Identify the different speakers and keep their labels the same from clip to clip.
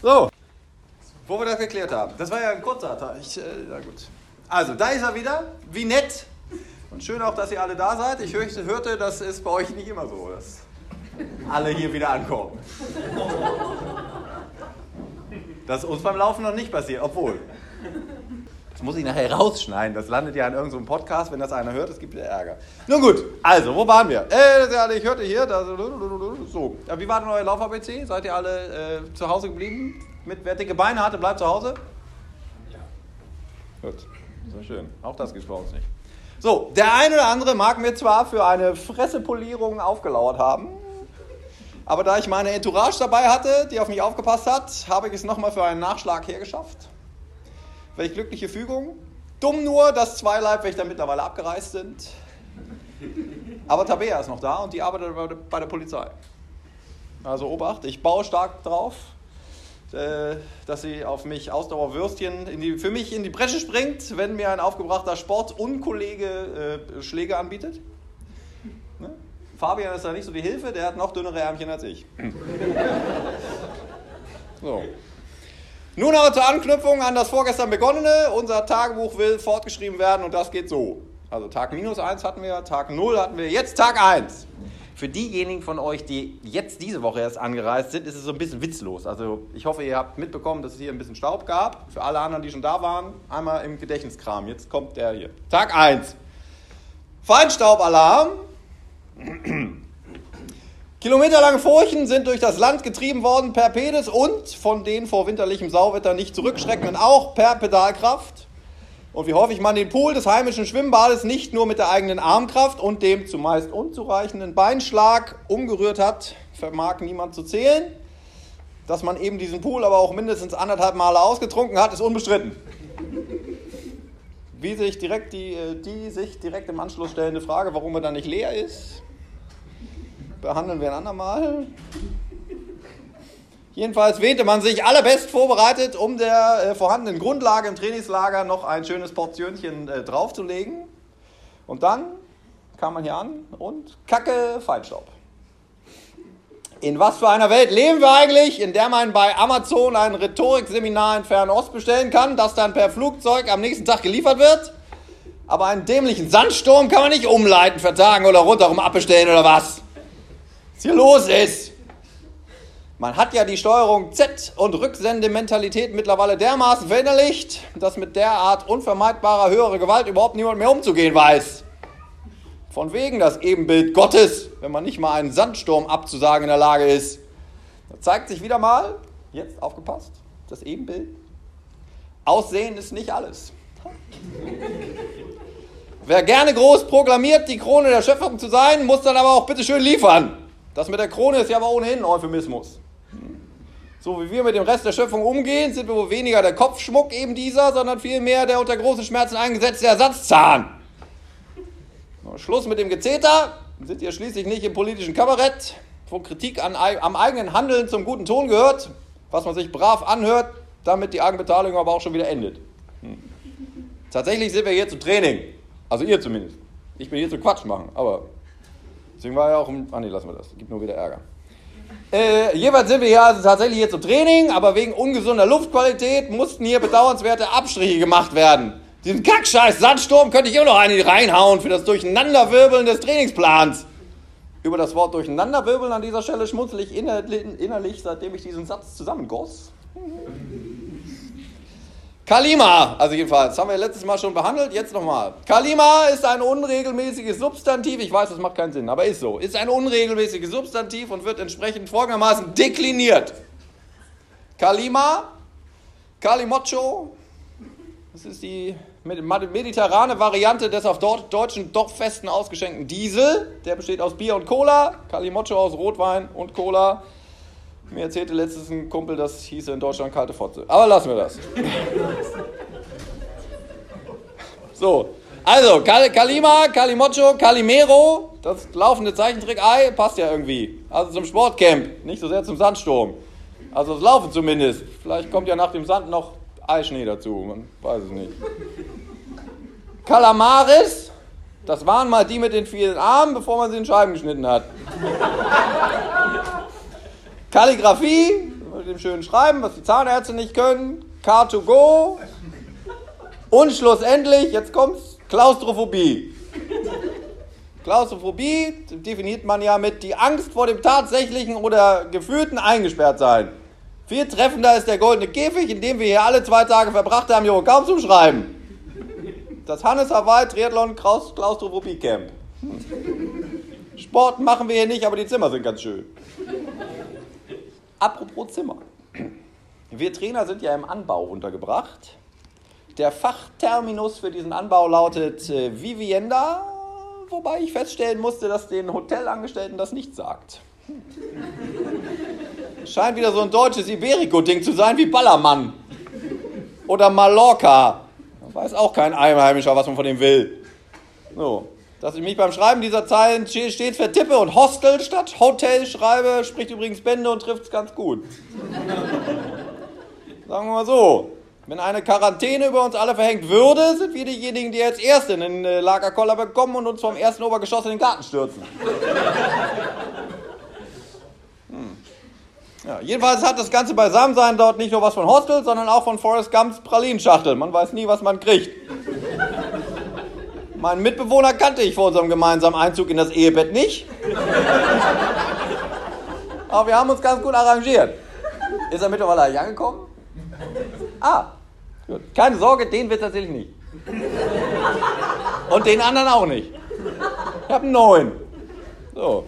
Speaker 1: So, wo wir das geklärt haben. Das war ja ein kurzer Tag. Ich, äh, gut. Also, da ist er wieder. Wie nett. Und schön auch, dass ihr alle da seid. Ich hörte, das ist bei euch nicht immer so, dass alle hier wieder ankommen. Das ist uns beim Laufen noch nicht passiert, obwohl. Das muss ich nachher rausschneiden. Das landet ja in irgendeinem Podcast. Wenn das einer hört, es gibt wieder Ärger. Nun gut, also, wo waren wir? Äh, ich hörte hier, das, so. Ja, wie war denn euer Lauf-ABC? Seid ihr alle äh, zu Hause geblieben? Mit, wer dicke Beine hatte, bleibt zu Hause? Ja. Gut, sehr schön. Auch das gibt es bei uns nicht. So, der eine oder andere mag mir zwar für eine Fressepolierung aufgelauert haben, aber da ich meine Entourage dabei hatte, die auf mich aufgepasst hat, habe ich es nochmal für einen Nachschlag hergeschafft. Welche glückliche Fügung. Dumm nur, dass zwei Leibwächter mittlerweile abgereist sind. Aber Tabea ist noch da und die arbeitet bei der Polizei. Also Obacht, ich baue stark drauf, äh, dass sie auf mich Ausdauerwürstchen in die, für mich in die Bresche springt, wenn mir ein aufgebrachter Sportunkollege äh, Schläge anbietet. Ne? Fabian ist da nicht so wie Hilfe, der hat noch dünnere Ärmchen als ich. so. Nun aber zur Anknüpfung an das vorgestern begonnene. Unser Tagebuch will fortgeschrieben werden und das geht so. Also Tag minus 1 hatten wir, Tag 0 hatten wir, jetzt Tag 1. Für diejenigen von euch, die jetzt diese Woche erst angereist sind, ist es so ein bisschen witzlos. Also ich hoffe, ihr habt mitbekommen, dass es hier ein bisschen Staub gab. Für alle anderen, die schon da waren, einmal im Gedächtniskram. Jetzt kommt der hier. Tag 1. Feinstaubalarm. Kilometerlange Furchen sind durch das Land getrieben worden per Pedis und von den vor winterlichem Sauwetter nicht zurückschreckenden auch per Pedalkraft. Und wie häufig man den Pool des heimischen Schwimmbades nicht nur mit der eigenen Armkraft und dem zumeist unzureichenden Beinschlag umgerührt hat, vermag niemand zu zählen. Dass man eben diesen Pool aber auch mindestens anderthalb Male ausgetrunken hat, ist unbestritten. Wie sich direkt die, äh, die sich direkt im Anschluss stellende Frage, warum er dann nicht leer ist, behandeln wir ein andermal. Jedenfalls wähnte man sich allerbest vorbereitet, um der äh, vorhandenen Grundlage im Trainingslager noch ein schönes Portionchen äh, draufzulegen. Und dann kam man hier an und Kacke, Feinstaub. In was für einer Welt leben wir eigentlich, in der man bei Amazon ein Rhetorikseminar in Fernost bestellen kann, das dann per Flugzeug am nächsten Tag geliefert wird? Aber einen dämlichen Sandsturm kann man nicht umleiten, vertagen oder rundherum abbestellen oder was? Was hier los ist. Man hat ja die Steuerung Z und Rücksendementalität mittlerweile dermaßen verinnerlicht, dass mit derart unvermeidbarer höherer Gewalt überhaupt niemand mehr umzugehen weiß. Von wegen das Ebenbild Gottes, wenn man nicht mal einen Sandsturm abzusagen in der Lage ist. Da zeigt sich wieder mal, jetzt aufgepasst, das Ebenbild. Aussehen ist nicht alles. Wer gerne groß proklamiert, die Krone der Schöpfung zu sein, muss dann aber auch bitte schön liefern. Das mit der Krone ist ja aber ohnehin ein Euphemismus. So wie wir mit dem Rest der Schöpfung umgehen, sind wir wohl weniger der Kopfschmuck eben dieser, sondern vielmehr der unter großen Schmerzen eingesetzte Ersatzzahn. Schluss mit dem Gezeter, sind ihr schließlich nicht im politischen Kabarett, wo Kritik an, am eigenen Handeln zum guten Ton gehört, was man sich brav anhört, damit die Eigenbeteiligung aber auch schon wieder endet. Hm. Tatsächlich sind wir hier zum Training, also ihr zumindest. Ich bin hier zum Quatsch machen, aber Deswegen war ja auch im. Ah, nee, lassen wir das. Gibt nur wieder Ärger. Äh, jeweils sind wir hier also tatsächlich hier zum Training, aber wegen ungesunder Luftqualität mussten hier bedauernswerte Abstriche gemacht werden. Diesen Kackscheiß Sandsturm könnte ich immer noch eine reinhauen für das Durcheinanderwirbeln des Trainingsplans. Über das Wort Durcheinanderwirbeln an dieser Stelle schmunzel ich innerlich, seitdem ich diesen Satz zusammengoss. Kalima, also jedenfalls, haben wir letztes Mal schon behandelt, jetzt nochmal. Kalima ist ein unregelmäßiges Substantiv, ich weiß, das macht keinen Sinn, aber ist so. Ist ein unregelmäßiges Substantiv und wird entsprechend folgendermaßen dekliniert. Kalima, Kalimocho, das ist die mediterrane Variante des auf deutschen Dorffesten ausgeschenkten Diesel. Der besteht aus Bier und Cola, Kalimocho aus Rotwein und Cola. Mir erzählte letztens ein Kumpel, das hieße in Deutschland kalte Fotze. Aber lassen wir das. So, also Kalima, Kalimocho, Kalimero, das laufende Zeichentrick-Ei passt ja irgendwie. Also zum Sportcamp, nicht so sehr zum Sandsturm. Also das Laufen zumindest. Vielleicht kommt ja nach dem Sand noch Eischnee dazu, man weiß es nicht. Kalamaris, das waren mal die mit den vielen Armen, bevor man sie in Scheiben geschnitten hat. Kalligrafie, dem schönen Schreiben, was die Zahnärzte nicht können. Car2Go. Und schlussendlich, jetzt kommt's, Klaustrophobie. Klaustrophobie definiert man ja mit die Angst vor dem tatsächlichen oder gefühlten Eingesperrtsein. Viel treffender ist der goldene Käfig, in dem wir hier alle zwei Tage verbracht haben, Jo, kaum zum Schreiben. Das Hannes Hawaii Triathlon Klaustrophobie Camp. Sport machen wir hier nicht, aber die Zimmer sind ganz schön. Apropos Zimmer. Wir Trainer sind ja im Anbau untergebracht. Der Fachterminus für diesen Anbau lautet äh, Vivienda, wobei ich feststellen musste, dass den Hotelangestellten das nicht sagt. Scheint wieder so ein deutsches Iberico-Ding zu sein wie Ballermann. Oder Mallorca. Da weiß auch kein Einheimischer, was man von dem will. So. Dass ich mich beim Schreiben dieser Zeilen stets vertippe und Hostel statt Hotel schreibe, spricht übrigens Bände und trifft es ganz gut. Sagen wir mal so, wenn eine Quarantäne über uns alle verhängt würde, sind wir diejenigen, die als Erste in den äh, Lagerkoller bekommen und uns vom ersten Obergeschoss in den Garten stürzen. Hm. Ja, jedenfalls hat das ganze Beisammensein dort nicht nur was von Hostel, sondern auch von Forrest Gumps Pralinschachtel. Man weiß nie, was man kriegt. Meinen Mitbewohner kannte ich vor unserem gemeinsamen Einzug in das Ehebett nicht. Aber wir haben uns ganz gut arrangiert. Ist er mittlerweile eigentlich angekommen? Ah, gut. Keine Sorge, den wird tatsächlich nicht. Und den anderen auch nicht. Ich habe einen neuen. So.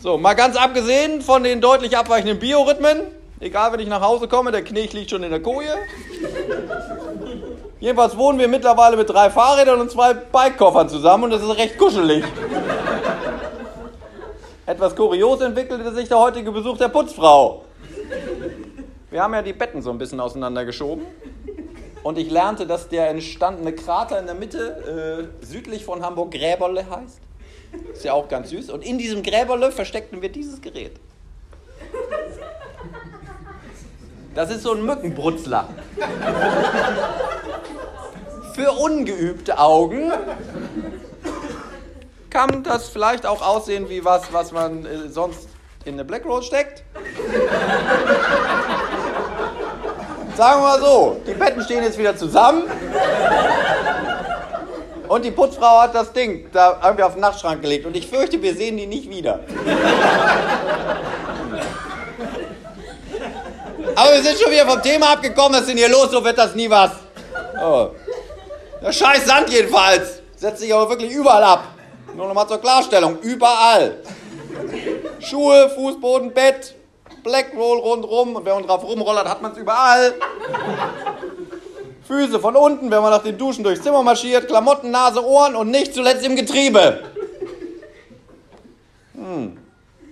Speaker 1: So, mal ganz abgesehen von den deutlich abweichenden Biorhythmen, egal wenn ich nach Hause komme, der Knecht liegt schon in der Koje. Jedenfalls wohnen wir mittlerweile mit drei Fahrrädern und zwei Bikekoffern zusammen und es ist recht kuschelig. Etwas kurios entwickelte sich der heutige Besuch der Putzfrau. Wir haben ja die Betten so ein bisschen auseinandergeschoben. Und ich lernte, dass der entstandene Krater in der Mitte äh, südlich von Hamburg Gräberle heißt. Ist ja auch ganz süß. Und in diesem Gräberle versteckten wir dieses Gerät. Das ist so ein Mückenbrutzler. Für ungeübte Augen kann das vielleicht auch aussehen wie was, was man äh, sonst in eine Black Roll steckt. Sagen wir mal so, die Betten stehen jetzt wieder zusammen. Und die Putzfrau hat das Ding da irgendwie auf den Nachtschrank gelegt. Und ich fürchte, wir sehen die nicht wieder. Aber wir sind schon wieder vom Thema abgekommen. Was ist denn hier los? So wird das nie was. Oh. Der scheiß Sand jedenfalls. Setzt sich aber wirklich überall ab. Nur nochmal zur Klarstellung. Überall. Schuhe, Fußboden, Bett, Black Roll rundrum. Und wenn man drauf rumrollert, hat man es überall. Füße von unten, wenn man nach den Duschen durchs Zimmer marschiert, Klamotten, Nase, Ohren und nicht zuletzt im Getriebe. Hm.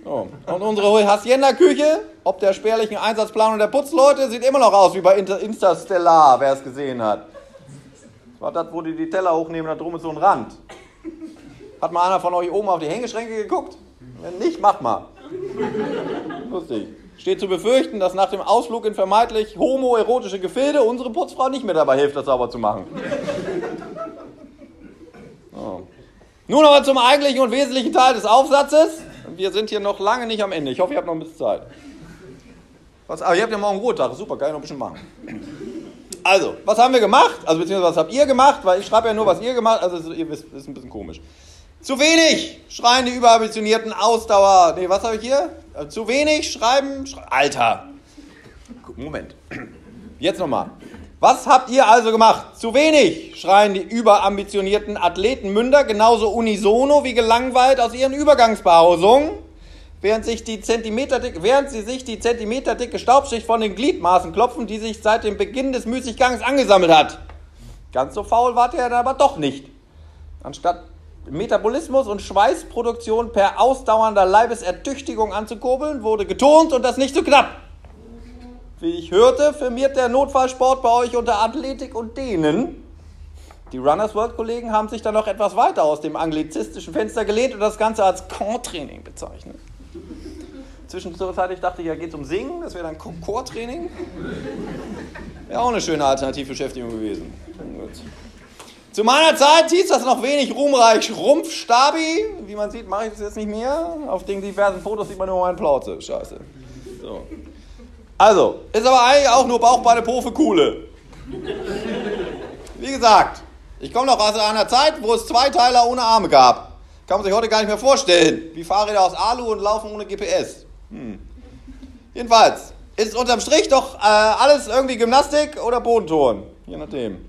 Speaker 1: So. Und unsere Hacienda-Küche, ob der spärlichen Einsatzplanung der Putzleute, sieht immer noch aus wie bei Interstellar, wer es gesehen hat. War das, wo die die Teller hochnehmen, da drum ist so ein Rand. Hat mal einer von euch oben auf die Hängeschränke geguckt? Wenn nicht, macht mal. Lustig. Steht zu befürchten, dass nach dem Ausflug in vermeintlich homoerotische Gefilde unsere Putzfrau nicht mehr dabei hilft, das sauber zu machen. Oh. Nun aber zum eigentlichen und wesentlichen Teil des Aufsatzes. Wir sind hier noch lange nicht am Ende. Ich hoffe, ihr habt noch ein bisschen Zeit. Was, aber ihr habt ja morgen Ruhetag. Super, kann ich noch ein bisschen machen. Also, was haben wir gemacht? Also, beziehungsweise was habt ihr gemacht? Weil ich schreibe ja nur, was ihr gemacht habt. Also, ihr wisst, ist ein bisschen komisch. Zu wenig schreien die überambitionierten Ausdauer. Nee, was habe ich hier? Äh, zu wenig schreiben. Schrei Alter. Moment. Jetzt nochmal. Was habt ihr also gemacht? Zu wenig schreien die überambitionierten Athletenmünder genauso unisono wie gelangweilt aus ihren Übergangsbehausungen, während, sich die Zentimeterdick, während sie sich die zentimeterdicke Staubschicht von den Gliedmaßen klopfen, die sich seit dem Beginn des Müßiggangs angesammelt hat. Ganz so faul wart ihr dann aber doch nicht. Anstatt Metabolismus und Schweißproduktion per ausdauernder Leibesertüchtigung anzukurbeln, wurde geturnt und das nicht zu knapp. Wie ich hörte, firmiert der Notfallsport bei euch unter Athletik und Dehnen. Die Runners World Kollegen haben sich dann noch etwas weiter aus dem anglizistischen Fenster gelehnt und das Ganze als Core-Training bezeichnet. Zwischenzeitlich dachte ich, ja, geht es um Singen, das wäre dann Core-Training. Wäre auch eine schöne Alternativbeschäftigung gewesen. Gut. Zu meiner Zeit hieß das noch wenig ruhmreich Rumpfstabi. Wie man sieht, mache ich das jetzt nicht mehr. Auf den diversen Fotos sieht man nur meinen Plauze. Scheiße. So. Also, ist aber eigentlich auch nur Bauchbeine Po für Kuhle. Wie gesagt, ich komme noch aus einer Zeit, wo es Zweiteiler ohne Arme gab. Kann man sich heute gar nicht mehr vorstellen. Wie Fahrräder aus Alu und laufen ohne GPS. Hm. Jedenfalls, ist unterm Strich doch äh, alles irgendwie Gymnastik oder Bodenturnen. Je nachdem.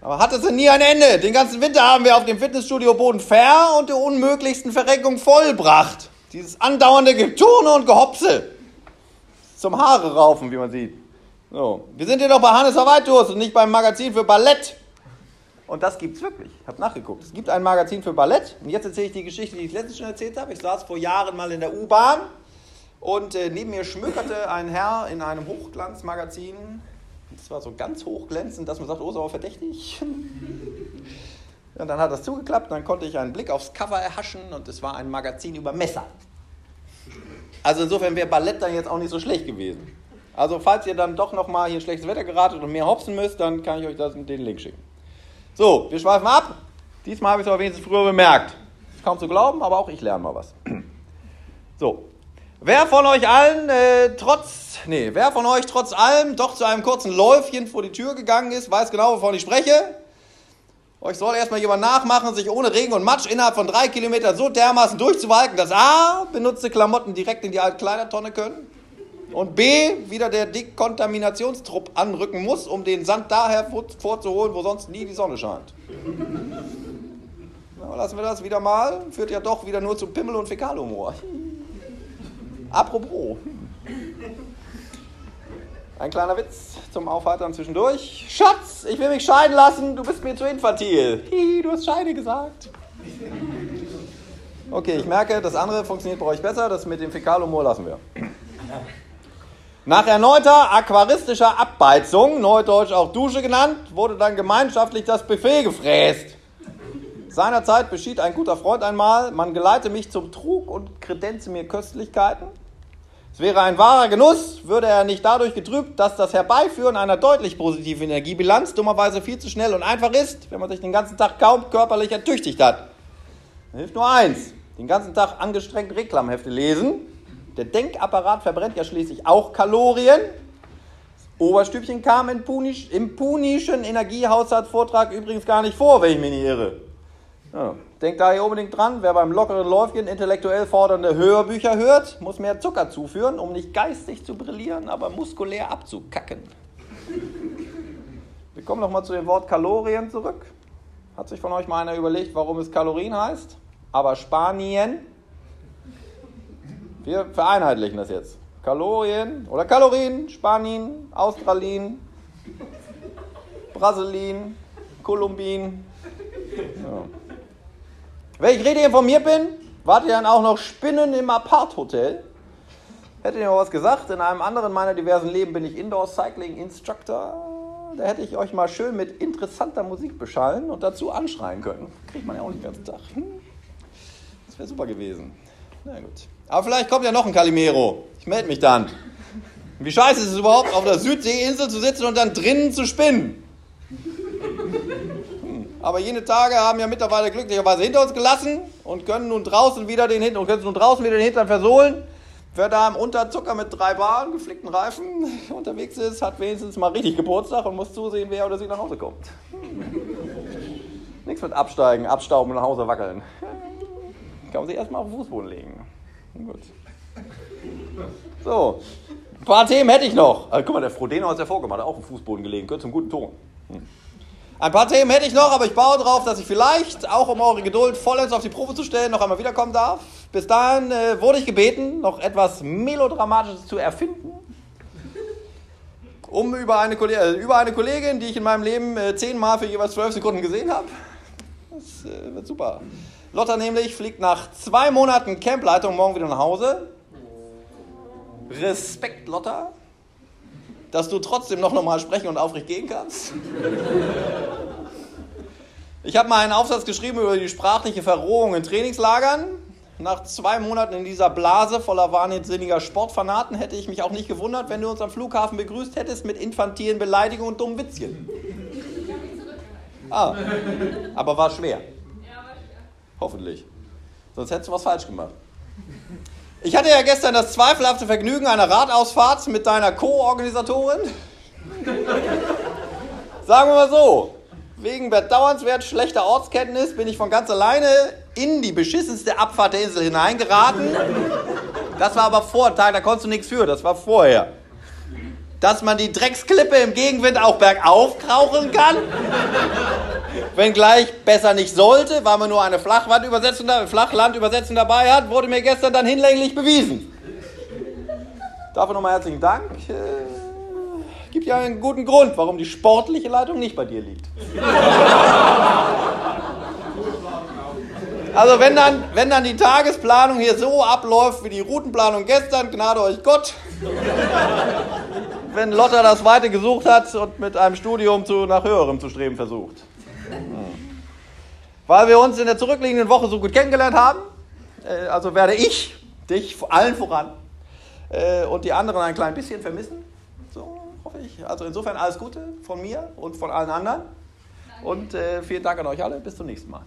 Speaker 1: Aber hat es nie ein Ende. Den ganzen Winter haben wir auf dem Fitnessstudio Boden fair und der unmöglichsten Verrenkung vollbracht. Dieses andauernde Geturne und Gehopse. Zum Haare raufen, wie man sieht. So. Wir sind hier doch bei Hannes Verwaltus und nicht beim Magazin für Ballett. Und das gibt es wirklich. Ich habe nachgeguckt. Es gibt ein Magazin für Ballett. Und jetzt erzähle ich die Geschichte, die ich letztens schon erzählt habe. Ich saß vor Jahren mal in der U-Bahn und äh, neben mir schmökerte ein Herr in einem Hochglanzmagazin. Das war so ganz hochglänzend, dass man sagt, oh, ist aber verdächtig. Und dann hat das zugeklappt, dann konnte ich einen Blick aufs Cover erhaschen und es war ein Magazin über Messer. Also insofern wäre Ballett dann jetzt auch nicht so schlecht gewesen. Also falls ihr dann doch nochmal hier schlechtes Wetter geratet und mehr hopsen müsst, dann kann ich euch das, den Link schicken. So, wir schweifen ab. Diesmal habe ich es aber wenigstens früher bemerkt. Ist kaum zu glauben, aber auch ich lerne mal was. So, wer von euch allen äh, trotz, nee, wer von euch trotz allem doch zu einem kurzen Läufchen vor die Tür gegangen ist, weiß genau, wovon ich spreche. Euch soll erstmal jemand nachmachen, sich ohne Regen und Matsch innerhalb von drei Kilometern so dermaßen durchzuwalken, dass A, benutzte Klamotten direkt in die Altkleidertonne können und B, wieder der Dekontaminationstrupp anrücken muss, um den Sand daher vorzuholen, wo sonst nie die Sonne scheint. Lassen wir das wieder mal. Führt ja doch wieder nur zu Pimmel und Fäkalhumor. Apropos. Ein kleiner Witz zum Aufheitern zwischendurch. Schatz, ich will mich scheiden lassen, du bist mir zu infantil. Hihi, du hast Scheide gesagt. Okay, ich merke, das andere funktioniert bei euch besser, das mit dem Fäkalhumor lassen wir. Nach erneuter aquaristischer Abbeizung, neudeutsch auch Dusche genannt, wurde dann gemeinschaftlich das Buffet gefräst. Seinerzeit beschied ein guter Freund einmal, man geleite mich zum Trug und kredenze mir Köstlichkeiten. Es wäre ein wahrer Genuss, würde er nicht dadurch getrübt, dass das Herbeiführen einer deutlich positiven Energiebilanz dummerweise viel zu schnell und einfach ist, wenn man sich den ganzen Tag kaum körperlich ertüchtigt hat. Da hilft nur eins, den ganzen Tag angestrengt Reklamhefte lesen der Denkapparat verbrennt ja schließlich auch Kalorien. Das Oberstübchen kam im punischen Energiehaushaltsvortrag übrigens gar nicht vor, wenn ich mich nicht irre. Ja, denkt daher unbedingt dran, wer beim lockeren Läufchen intellektuell fordernde Hörbücher hört, muss mehr Zucker zuführen, um nicht geistig zu brillieren, aber muskulär abzukacken. Wir kommen nochmal zu dem Wort Kalorien zurück. Hat sich von euch mal einer überlegt, warum es Kalorien heißt? Aber Spanien wir vereinheitlichen das jetzt. Kalorien oder Kalorien, Spanien, Australien, Brasilien, Kolumbien. Ja. Wenn ich richtig informiert bin, wart ihr dann auch noch Spinnen im Apart-Hotel. Hätte ich mal was gesagt, in einem anderen meiner diversen Leben bin ich Indoor Cycling Instructor. Da hätte ich euch mal schön mit interessanter Musik beschallen und dazu anschreien können. Kriegt man ja auch nicht den ganzen Tag. Hm? Das wäre super gewesen. Na gut. Aber vielleicht kommt ja noch ein Calimero. Ich melde mich dann. Wie scheiße ist es überhaupt, auf der Südseeinsel zu sitzen und dann drinnen zu spinnen? Aber jene Tage haben ja mittlerweile glücklicherweise hinter uns gelassen und können nun draußen wieder den Hintern, können nun draußen wieder den Hintern versohlen. Wer da im Unterzucker mit drei Bahnen, geflickten Reifen unterwegs ist, hat wenigstens mal richtig Geburtstag und muss zusehen, wer oder sie nach Hause kommt. Nichts mit absteigen, abstauben und nach Hause wackeln. Kann man sich erstmal auf den Fußboden legen. Gut. So, ein paar Themen hätte ich noch. Also, guck mal, der Frodeno hat es ja vorgemacht, auch auf den Fußboden gelegen, gehört zum guten Ton. Hm. Ein paar Themen hätte ich noch, aber ich baue darauf, dass ich vielleicht, auch um eure Geduld vollends auf die Probe zu stellen, noch einmal wiederkommen darf. Bis dahin äh, wurde ich gebeten, noch etwas Melodramatisches zu erfinden, um über eine, äh, über eine Kollegin, die ich in meinem Leben äh, zehnmal für jeweils zwölf Sekunden gesehen habe. Das äh, wird super. Lotta nämlich fliegt nach zwei Monaten Campleitung morgen wieder nach Hause. Respekt, Lotta, dass du trotzdem noch normal sprechen und aufrecht gehen kannst. Ich habe mal einen Aufsatz geschrieben über die sprachliche Verrohung in Trainingslagern. Nach zwei Monaten in dieser Blase voller wahnsinniger Sportfanaten hätte ich mich auch nicht gewundert, wenn du uns am Flughafen begrüßt hättest mit infantilen Beleidigungen und dummen Witzchen. Ah, aber war schwer. Hoffentlich. Sonst hättest du was falsch gemacht. Ich hatte ja gestern das zweifelhafte Vergnügen einer Radausfahrt mit deiner Co-Organisatorin. Sagen wir mal so, wegen bedauernswert schlechter Ortskenntnis bin ich von ganz alleine in die beschissenste Abfahrt der Insel hineingeraten. Das war aber vor Tag, da konntest du nichts für, das war vorher. Dass man die Drecksklippe im Gegenwind auch bergauf kraucheln kann, wenngleich besser nicht sollte, weil man nur eine Flachwandübersetzung, Flachlandübersetzung dabei hat, wurde mir gestern dann hinlänglich bewiesen. Dafür nochmal herzlichen Dank. Äh, gibt ja einen guten Grund, warum die sportliche Leitung nicht bei dir liegt. Also wenn dann, wenn dann die Tagesplanung hier so abläuft wie die Routenplanung gestern, gnade euch Gott. Wenn Lotta das Weite gesucht hat und mit einem Studium zu, nach höherem zu streben versucht. Weil wir uns in der zurückliegenden Woche so gut kennengelernt haben, äh, also werde ich dich allen voran äh, und die anderen ein klein bisschen vermissen. So hoffe ich. Also insofern alles Gute von mir und von allen anderen. Und äh, vielen Dank an euch alle. Bis zum nächsten Mal.